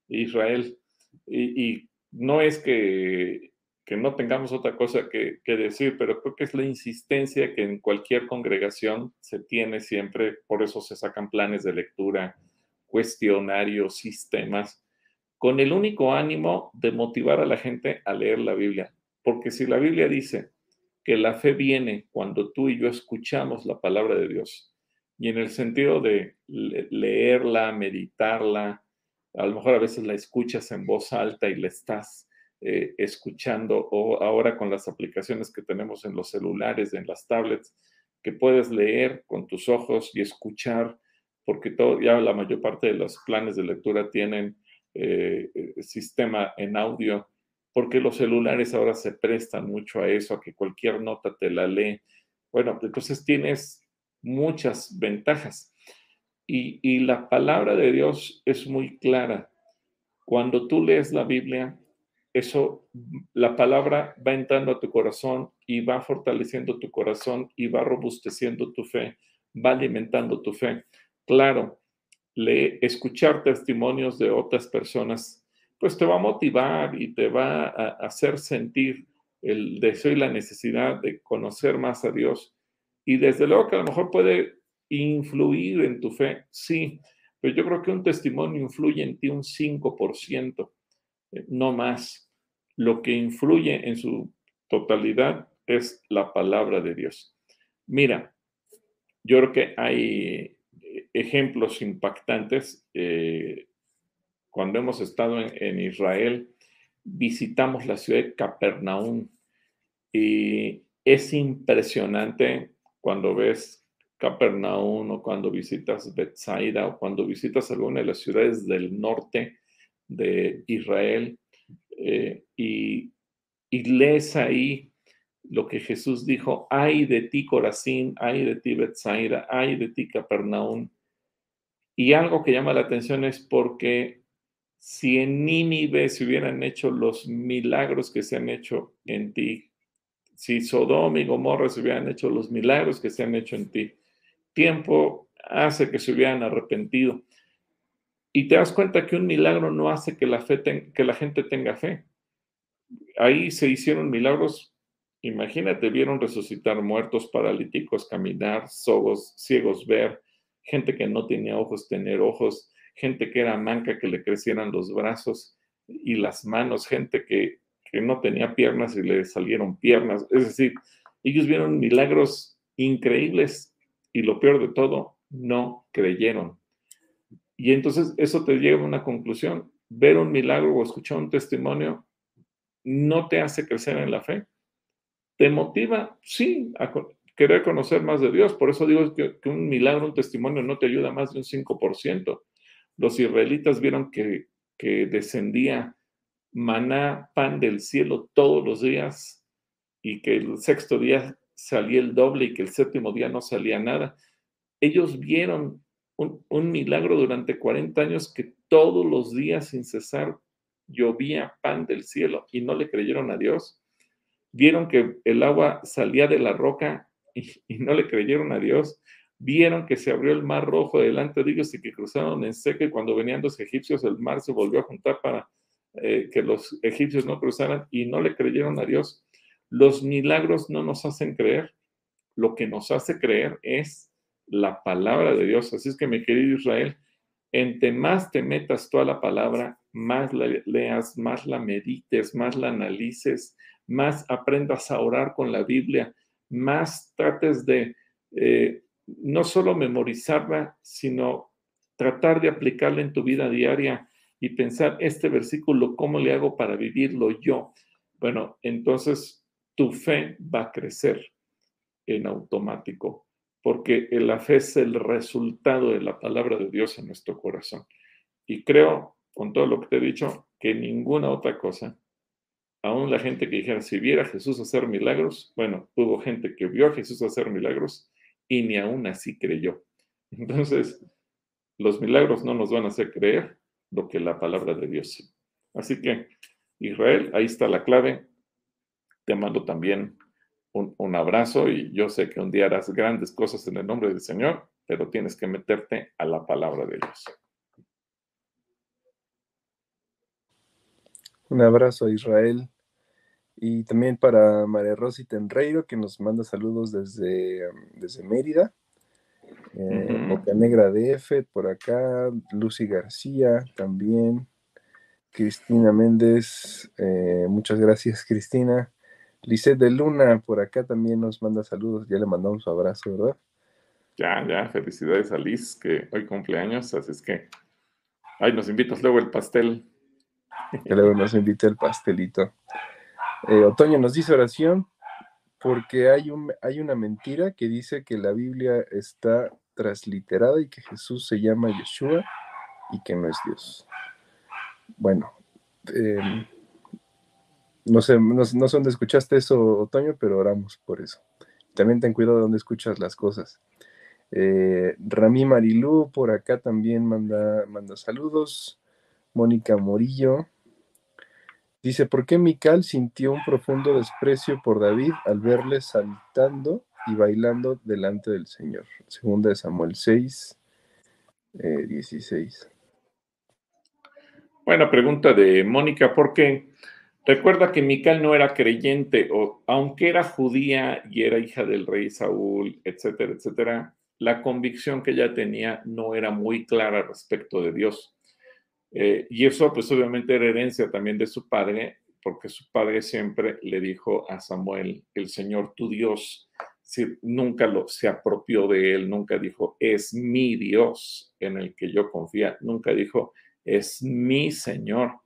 Israel. Y, y no es que que no tengamos otra cosa que, decir, pero creo que es la insistencia que en cualquier congregación se tiene siempre, por eso se sacan planes de lectura, cuestionarios, sistemas, con el único ánimo de motivar a la gente a leer la Biblia. Porque si la Biblia dice que la fe viene cuando tú y yo escuchamos la palabra de Dios, y en el sentido de leerla, meditarla, a lo mejor a veces la escuchas en voz alta y le estás eh, escuchando o ahora con las aplicaciones que tenemos en los celulares, en las tablets, que puedes leer con tus ojos y escuchar, porque todo, ya la mayor parte de los planes de lectura tienen eh, eh, sistema en audio, porque los celulares ahora se prestan mucho a eso, a que cualquier nota te la lee. Bueno, entonces tienes muchas ventajas. Y, y la palabra de Dios es muy clara. Cuando tú lees la Biblia, eso, la palabra va entrando a tu corazón y va fortaleciendo tu corazón y va robusteciendo tu fe, va alimentando tu fe. Claro, le, escuchar testimonios de otras personas, pues te va a motivar y te va a hacer sentir el deseo y la necesidad de conocer más a Dios. Y desde luego que a lo mejor puede influir en tu fe, sí, pero yo creo que un testimonio influye en ti un 5%. Eh, no más. Lo que influye en su totalidad es la palabra de Dios. Mira, yo creo que hay eh, ejemplos impactantes. Eh, cuando hemos estado en, Israel, visitamos la ciudad de Capernaum y es impresionante cuando ves Capernaum o cuando visitas Bethsaida o cuando visitas alguna de las ciudades del norte de Israel eh, y, lees ahí lo que Jesús dijo, ay de ti Corazín, ay de ti Bethsaida, ay de ti Capernaum. Y algo que llama la atención es porque si en Nínive se hubieran hecho los milagros que se han hecho en ti, si Sodoma y Gomorra se hubieran hecho los milagros que se han hecho en ti, tiempo hace que se hubieran arrepentido. Y te das cuenta que un milagro no hace que la, fe que la gente tenga fe. Ahí se hicieron milagros, imagínate, vieron resucitar muertos, paralíticos, caminar, sogos, ciegos ver, gente que no tenía ojos tener ojos, gente que era manca que le crecieran los brazos y las manos, gente que, que no tenía piernas y le salieron piernas. Es decir, ellos vieron milagros increíbles y lo peor de todo, no creyeron. Y entonces eso te lleva a una conclusión. Ver un milagro o escuchar un testimonio no te hace crecer en la fe. Te motiva, sí, a querer conocer más de Dios. Por eso digo que, un milagro, un testimonio no te ayuda más de un 5%. Los israelitas vieron que, que descendía maná, pan del cielo todos los días y que el sexto día salía el doble y que el séptimo día no salía nada. Ellos vieron un, milagro durante 40 años que todos los días sin cesar llovía pan del cielo y no le creyeron a Dios. Vieron que el agua salía de la roca y, no le creyeron a Dios. Vieron que se abrió el mar rojo delante de ellos y que cruzaron en seco y cuando venían los egipcios el mar se volvió a juntar para eh, que los egipcios no cruzaran y no le creyeron a Dios. Los milagros no nos hacen creer. Lo que nos hace creer es la palabra de Dios. Así es que, mi querido Israel, entre más te metas tú a la palabra, más la leas, más la medites, más la analices, más aprendas a orar con la Biblia, más trates de eh, no solo memorizarla, sino tratar de aplicarla en tu vida diaria y pensar este versículo, ¿cómo le hago para vivirlo yo? Bueno, entonces tu fe va a crecer en automático, porque la fe es el resultado de la palabra de Dios en nuestro corazón. Y creo, con todo lo que te he dicho, que ninguna otra cosa, aún la gente que dijera, si viera a Jesús hacer milagros, bueno, hubo gente que vio a Jesús hacer milagros y ni aún así creyó. Entonces, los milagros no nos van a hacer creer lo que la palabra de Dios. Así que, Israel, ahí está la clave. Te mando también un, un, abrazo y yo sé que un día harás grandes cosas en el nombre del Señor, pero tienes que meterte a la palabra de Dios. Un abrazo a Israel y también para María Rosy Tenreiro, que nos manda saludos desde, desde Mérida. Eh, Boca Negra DF, por acá. Lucy García también. Cristina Méndez, eh, muchas gracias, Cristina. Lisette de Luna, por acá también nos manda saludos. Ya le mandamos un abrazo, ¿verdad? Ya, ya, felicidades a Liz, que hoy cumpleaños, así es que. Ay, nos invitas luego el pastel. Que luego nos invite el pastelito. Eh, Otoño nos dice oración porque hay, un, hay una mentira que dice que la Biblia está transliterada y que Jesús se llama Yeshua y que no es Dios. Bueno, em, no sé, no, sé dónde escuchaste eso, Otoño, pero oramos por eso. También ten cuidado de dónde escuchas las cosas. Eh, Rami Marilú por acá también manda, manda saludos. Mónica Morillo, Dice, ¿por qué Mical sintió un profundo desprecio por David al verle saltando y bailando delante del Señor? Segunda de Samuel 6, 16. Eh, Buena pregunta de Mónica, porque recuerda que Mical no era creyente, aunque era judía y era hija del rey Saúl, etcétera, etcétera, la convicción que ella tenía no era muy clara respecto de Dios. Eh, y eso pues obviamente era herencia también de su padre, porque su padre siempre le dijo a Samuel, el Señor tu Dios, si, nunca lo, se apropió de él, nunca dijo, es mi Dios en el que yo confía, nunca dijo, es mi Señor,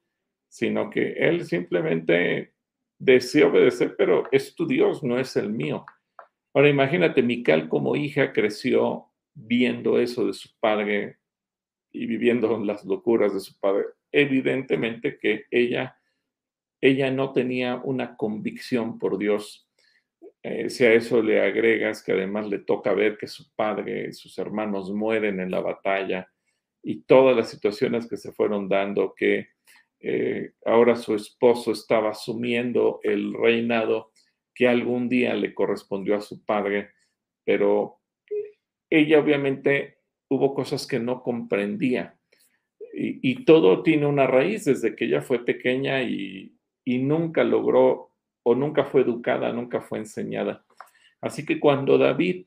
sino que él simplemente decía obedecer, pero es tu Dios, no es el mío. Ahora imagínate, Mical como hija creció viendo eso de su padre y viviendo las locuras de su padre, evidentemente que ella, ella no tenía una convicción por Dios. Eh, si a eso le agregas que además le toca ver que su padre y sus hermanos mueren en la batalla y todas las situaciones que se fueron dando, que eh, ahora su esposo estaba asumiendo el reinado que algún día le correspondió a su padre, pero ella obviamente hubo cosas que no comprendía. Y, todo tiene una raíz desde que ella fue pequeña y, nunca logró o nunca fue educada, nunca fue enseñada. Así que cuando David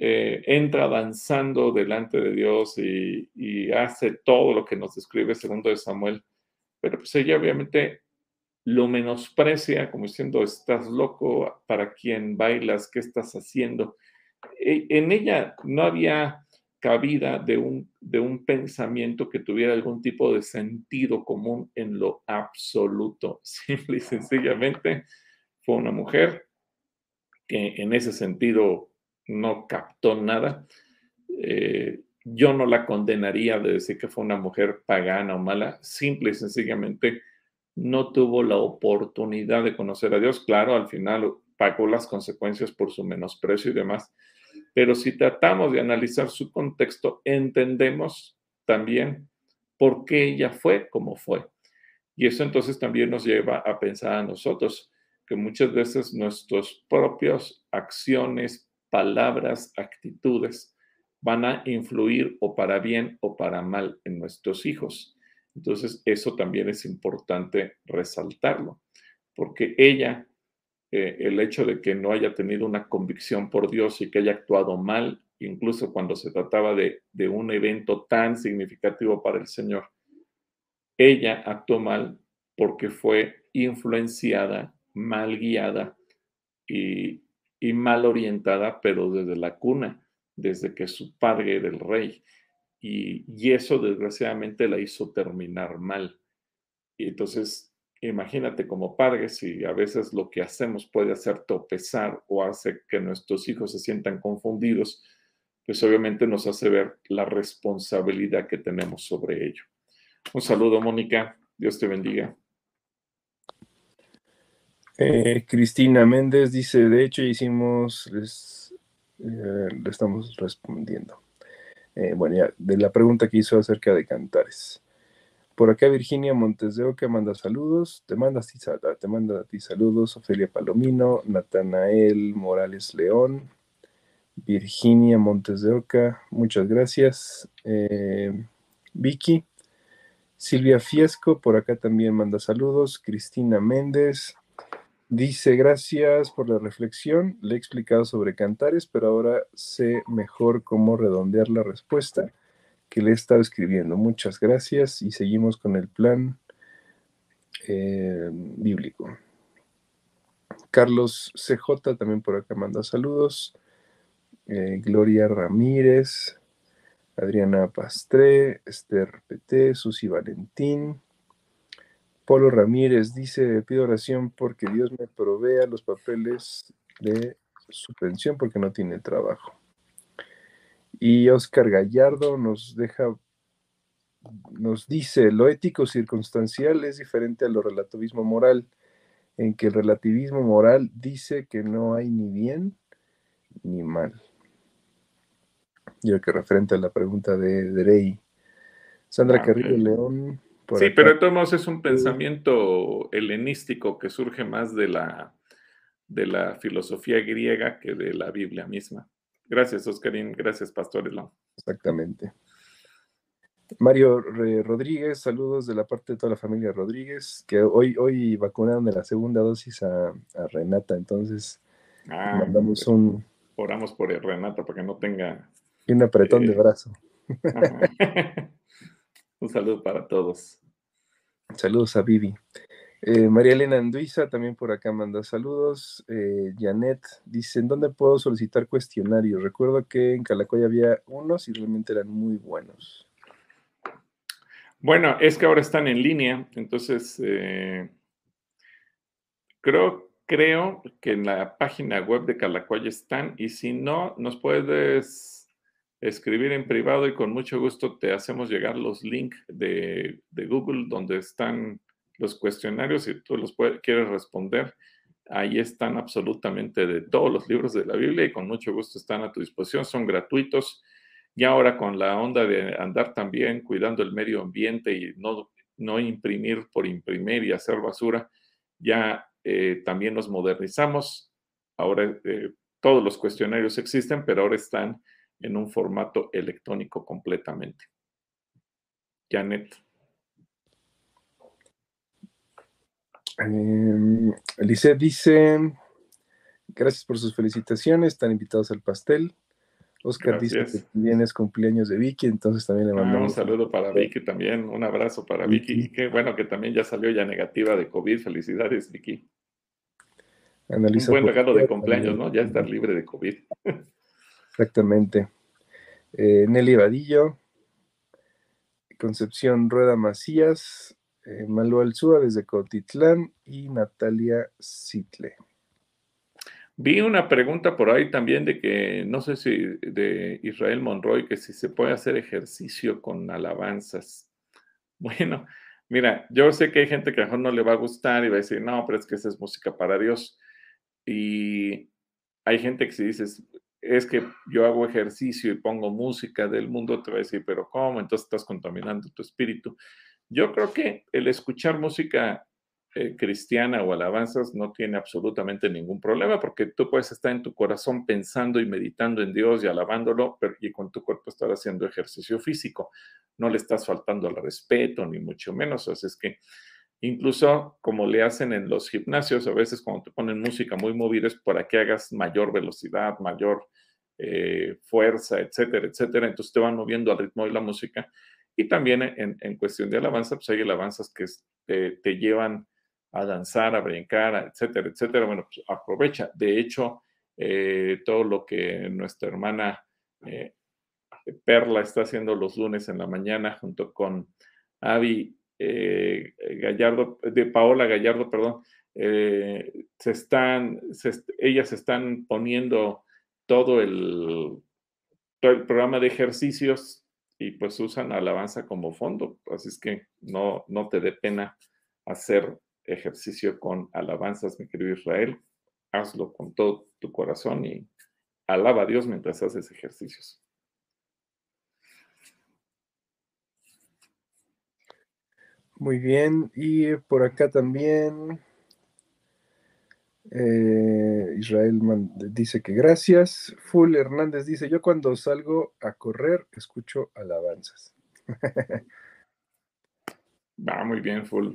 eh, entra danzando delante de Dios y, y, hace todo lo que nos describe segundo de Samuel, pero pues ella obviamente lo menosprecia como diciendo, estás loco, ¿para quién bailas? ¿Qué estás haciendo? E, en ella no había cabida de un, de un pensamiento que tuviera algún tipo de sentido común en lo absoluto. Simple y sencillamente fue una mujer que en ese sentido no captó nada. Eh, yo no la condenaría de decir que fue una mujer pagana o mala, simple y sencillamente no tuvo la oportunidad de conocer a Dios. Claro, al final pagó las consecuencias por su menosprecio y demás, pero si tratamos de analizar su contexto, entendemos también por qué ella fue como fue. Y eso entonces también nos lleva a pensar a nosotros que muchas veces nuestras propias acciones, palabras, actitudes van a influir o para bien o para mal en nuestros hijos. Entonces, eso también es importante resaltarlo, porque ella eh, el hecho de que no haya tenido una convicción por Dios y que haya actuado mal, incluso cuando se trataba de, un evento tan significativo para el Señor. Ella actuó mal porque fue influenciada, mal guiada y, y mal orientada, pero desde la cuna, desde que su padre era el rey. Y, y eso desgraciadamente la hizo terminar mal. Y entonces, imagínate como padre, si a veces lo que hacemos puede hacer tropezar o hace que nuestros hijos se sientan confundidos, pues obviamente nos hace ver la responsabilidad que tenemos sobre ello. Un saludo, Mónica. Dios te bendiga. Eh, Cristina Méndez dice, de hecho hicimos, eh, le estamos respondiendo. Eh, bueno, ya, de la pregunta que hizo acerca de cantares. Por acá Virginia Montes de Oca manda saludos, te manda, te manda a ti saludos, Ofelia Palomino, Natanael Morales León, Virginia Montes de Oca, muchas gracias. Vicky, Silvia Fiesco, por acá también manda saludos, Cristina Méndez, Dice, gracias por la reflexión. Le he explicado sobre cantares, pero ahora sé mejor cómo redondear la respuesta que le he estado escribiendo. Muchas gracias y seguimos con el plan eh, bíblico. Carlos CJ también por acá manda saludos. Eh, Gloria Ramírez, Adriana Pastré, Esther PT, Susi Valentín, Polo Ramírez dice, pido oración porque Dios me provea los papeles de su pensión porque no tiene trabajo. Y Oscar Gallardo nos deja, nos dice, lo ético circunstancial es diferente a lo relativismo moral, en que el relativismo moral dice que no hay ni bien ni mal. Yo que referente a la pregunta de Drey. Sandra ah, Carrillo León sí, pero de todos modos es un pensamiento helenístico que surge más de la, de la filosofía griega que de la Biblia misma. Gracias, Oscarín. Gracias, Pastor Elon. Exactamente. Mario Rodríguez, saludos de la parte de toda la familia Rodríguez, que hoy, hoy vacunaron de la segunda dosis a, Renata, entonces ah, mandamos un... Oramos por Renata para que no tenga... un apretón de eh, brazo. un saludo para todos. Saludos a Vivi. Eh, María Elena Anduiza también por acá manda saludos. Eh, Janet dice, ¿en dónde puedo solicitar cuestionarios? Recuerdo que en Calacoya había unos y realmente eran muy buenos. Bueno, es que ahora están en línea, entonces eh, creo, creo que en la página web de Calacoya están y si no, nos puedes escribir en privado y con mucho gusto te hacemos llegar los links de, Google donde están los cuestionarios y tú los quieres responder. Ahí están absolutamente de todos los libros de la Biblia y con mucho gusto están a tu disposición, son gratuitos. Y ahora con la onda de andar también cuidando el medio ambiente y no, no imprimir por imprimir y hacer basura, ya eh, también nos modernizamos. Ahora eh, todos los cuestionarios existen, pero ahora están en un formato electrónico completamente. Janet. Eh, dice, gracias por sus felicitaciones, están invitados al pastel. Oscar dice que también es cumpleaños de Vicky, entonces también le mandamos. un saludo para Vicky también, un abrazo para Vicky. Vicky. Qué bueno que también ya salió ya negativa de COVID. Felicidades, Vicky. un buen regalo de cumpleaños, ¿no? Ya estar libre de COVID. Exactamente. Eh, Nelly Vadillo, Concepción Rueda Macías, eh, Malu Alzúa desde Cotitlán y Natalia Sitle. Vi una pregunta por ahí también de que, no sé si de Israel Monroy, que si se puede hacer ejercicio con alabanzas. Bueno, mira, yo sé que hay gente que a lo mejor no le va a gustar y va a decir, no, pero es que esa es música para Dios. Y hay gente que si dices, es que yo hago ejercicio y pongo música del mundo, te va a decir, pero ¿cómo? Entonces estás contaminando tu espíritu. Yo creo que el escuchar música eh, cristiana o alabanzas no tiene absolutamente ningún problema porque tú puedes estar en tu corazón pensando y meditando en Dios y alabándolo pero, y con tu cuerpo estar haciendo ejercicio físico. No le estás faltando al respeto, ni mucho menos. Así es que Incluso como le hacen en los gimnasios, a veces cuando te ponen música muy movida es para que hagas mayor velocidad, mayor eh, fuerza, etcétera, etcétera. Entonces te van moviendo al ritmo de la música. Y también en, cuestión de alabanza, pues hay alabanzas que te, llevan a danzar, a brincar, etcétera, etcétera. Bueno, pues aprovecha. De hecho, eh, todo lo que nuestra hermana eh, Perla está haciendo los lunes en la mañana junto con Avi Gallardo, de Paola Gallardo, perdón, se están, ellas están poniendo todo el, todo el programa de ejercicios y pues usan alabanza como fondo. Así es que no, no te dé pena hacer ejercicio con alabanzas, mi querido Israel. Hazlo con todo tu corazón y alaba a Dios mientras haces ejercicios. Muy bien, y por acá también eh, Israel dice que gracias. Full Hernández dice, yo cuando salgo a correr escucho alabanzas. Va muy bien, Full.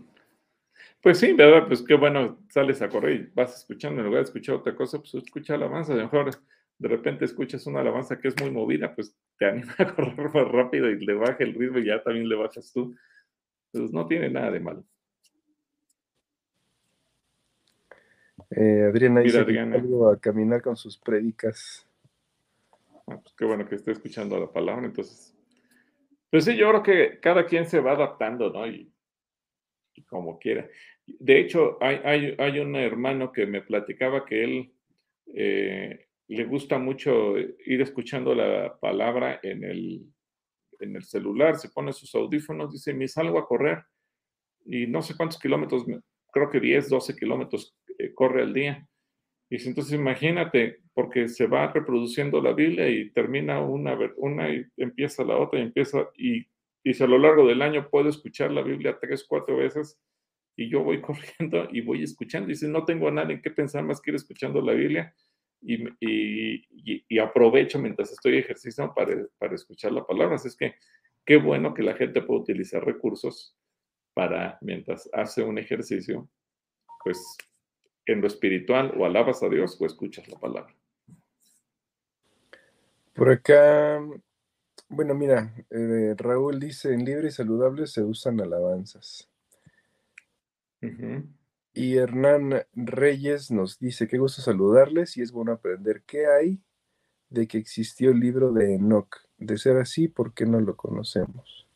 Pues sí, ¿verdad? Pues qué bueno, sales a correr y vas escuchando, en lugar de escuchar otra cosa, pues escucha alabanza. A lo mejor de repente escuchas una alabanza que es muy movida, pues te anima a correr más rápido y le baja el ritmo y ya también le bajas tú. Pues no tiene nada de malo. Eh, Adriana dice algo a caminar con sus prédicas. Ah, pues qué bueno que esté escuchando la palabra, entonces. Pues sí, yo creo que cada quien se va adaptando, ¿no? Y, como quiera. De hecho, hay, hay, un hermano que me platicaba que él eh, le gusta mucho ir escuchando la palabra en el, en el celular, se pone sus audífonos, dice, me salgo a correr y no sé cuántos kilómetros, creo que 10, 12 kilómetros corre al día. Y entonces imagínate, porque se va reproduciendo la Biblia y termina una, una y empieza la otra y empieza, y, y a lo largo del año puedo escuchar la Biblia tres, cuatro veces y yo voy corriendo y voy escuchando. Y dice, no tengo nada en qué pensar más que ir escuchando la Biblia y, y, aprovecho mientras estoy ejerciendo para, para escuchar la palabra. Así es que qué bueno que la gente puede utilizar recursos para, mientras hace un ejercicio, pues en lo espiritual o alabas a Dios o escuchas la palabra. Por acá, bueno, mira, eh, Raúl dice, en libre y saludable se usan alabanzas. Y Hernán Reyes nos dice, qué gusto saludarles y es bueno aprender qué hay de que existió el libro de Enoch. De ser así, ¿por qué no lo conocemos?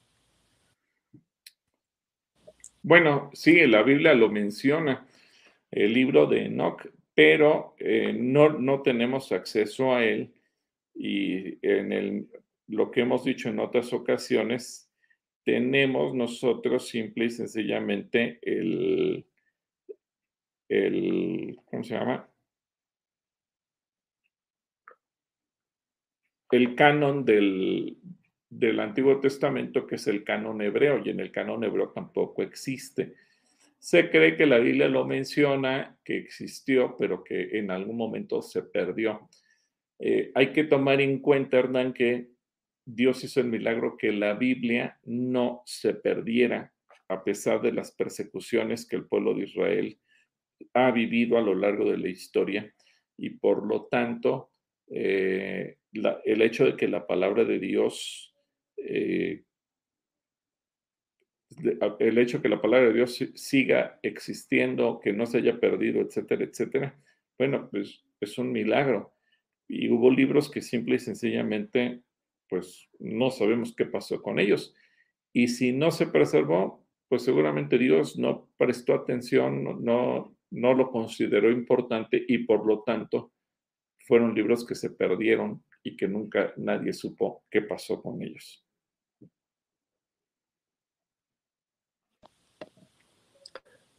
Bueno, sí, la Biblia lo menciona el libro de Enoch, pero eh, no, no tenemos acceso a él y en el, lo que hemos dicho en otras ocasiones, tenemos nosotros simple y sencillamente el, el ¿cómo se llama? El canon del, del Antiguo Testamento, que es el canon hebreo, y en el canon hebreo tampoco existe. Se cree que la Biblia lo menciona, que existió, pero que en algún momento se perdió. Eh, hay que tomar en cuenta, Hernán, que Dios hizo el milagro que la Biblia no se perdiera a pesar de las persecuciones que el pueblo de Israel ha vivido a lo largo de la historia y por lo tanto eh, el hecho de que la palabra de Dios eh, el hecho que la palabra de Dios siga existiendo, que no se haya perdido, etcétera, etcétera, bueno, pues es un milagro. Y hubo libros que simple y sencillamente, pues no sabemos qué pasó con ellos. Y si no se preservó, pues seguramente Dios no prestó atención, no, no lo consideró importante y por lo tanto fueron libros que se perdieron y que nunca nadie supo qué pasó con ellos.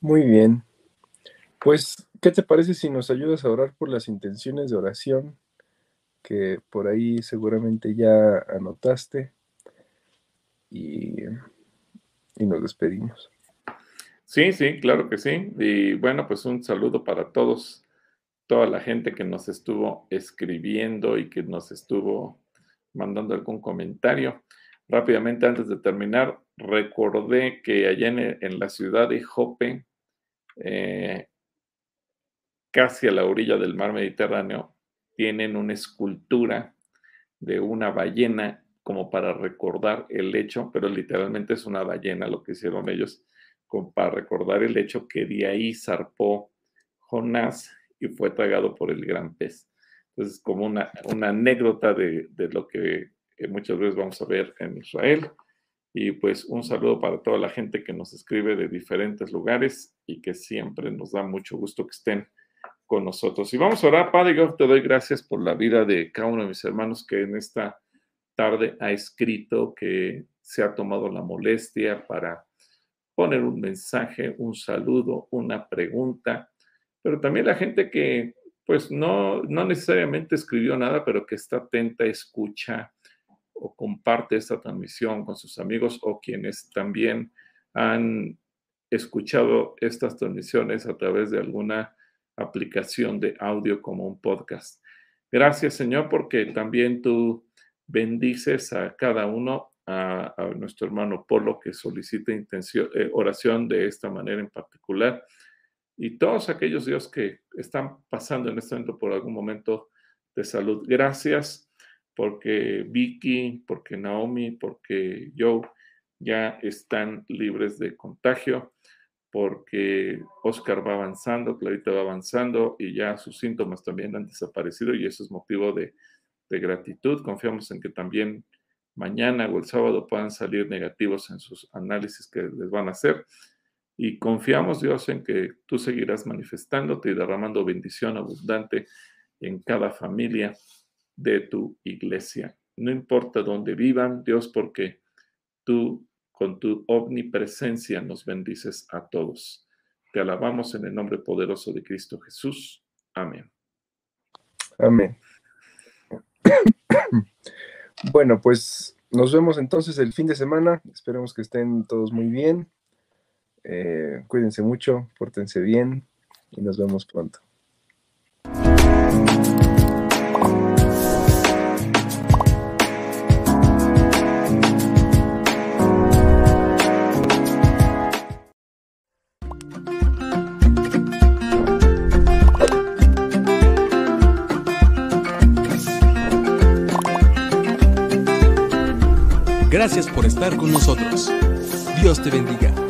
Muy bien. Pues, ¿qué te parece si nos ayudas a orar por las intenciones de oración que por ahí seguramente ya anotaste? Y, y nos despedimos. Sí, sí, claro que sí. Y bueno, pues un saludo para todos, toda la gente que nos estuvo escribiendo y que nos estuvo mandando algún comentario. Rápidamente, antes de terminar, recordé que allá en, la ciudad de Jope, eh, casi a la orilla del mar Mediterráneo, tienen una escultura de una ballena como para recordar el hecho, pero literalmente es una ballena lo que hicieron ellos, como para recordar el hecho que de ahí zarpó Jonás y fue tragado por el gran pez. Entonces, como una, anécdota de, de lo que muchas veces vamos a ver en Israel. Y pues un saludo para toda la gente que nos escribe de diferentes lugares y que siempre nos da mucho gusto que estén con nosotros. Y vamos a orar, Padre, yo te doy gracias por la vida de cada uno de mis hermanos que en esta tarde ha escrito, que se ha tomado la molestia para poner un mensaje, un saludo, una pregunta, pero también la gente que pues no, no necesariamente escribió nada, pero que está atenta, escucha, o comparte esta transmisión con sus amigos o quienes también han escuchado estas transmisiones a través de alguna aplicación de audio como un podcast. Gracias Señor porque también tú bendices a cada uno, a, nuestro hermano Polo que solicita intención, eh, oración de esta manera en particular y todos aquellos Dios que están pasando en este momento por algún momento de salud. Gracias porque Vicky, porque Naomi, porque Joe ya están libres de contagio, porque Oscar va avanzando, Clarita va avanzando y ya sus síntomas también han desaparecido y eso es motivo de, de gratitud. Confiamos en que también mañana o el sábado puedan salir negativos en sus análisis que les van a hacer. Y confiamos, Dios, en que tú seguirás manifestándote y derramando bendición abundante en cada familia de tu iglesia. No importa dónde vivan, Dios, porque tú con tu omnipresencia nos bendices a todos. Te alabamos en el nombre poderoso de Cristo Jesús. Amén. Amén. Bueno, pues nos vemos entonces el fin de semana. Esperemos que estén todos muy bien. Eh, cuídense mucho, pórtense bien y nos vemos pronto. Con nosotros. Dios te bendiga.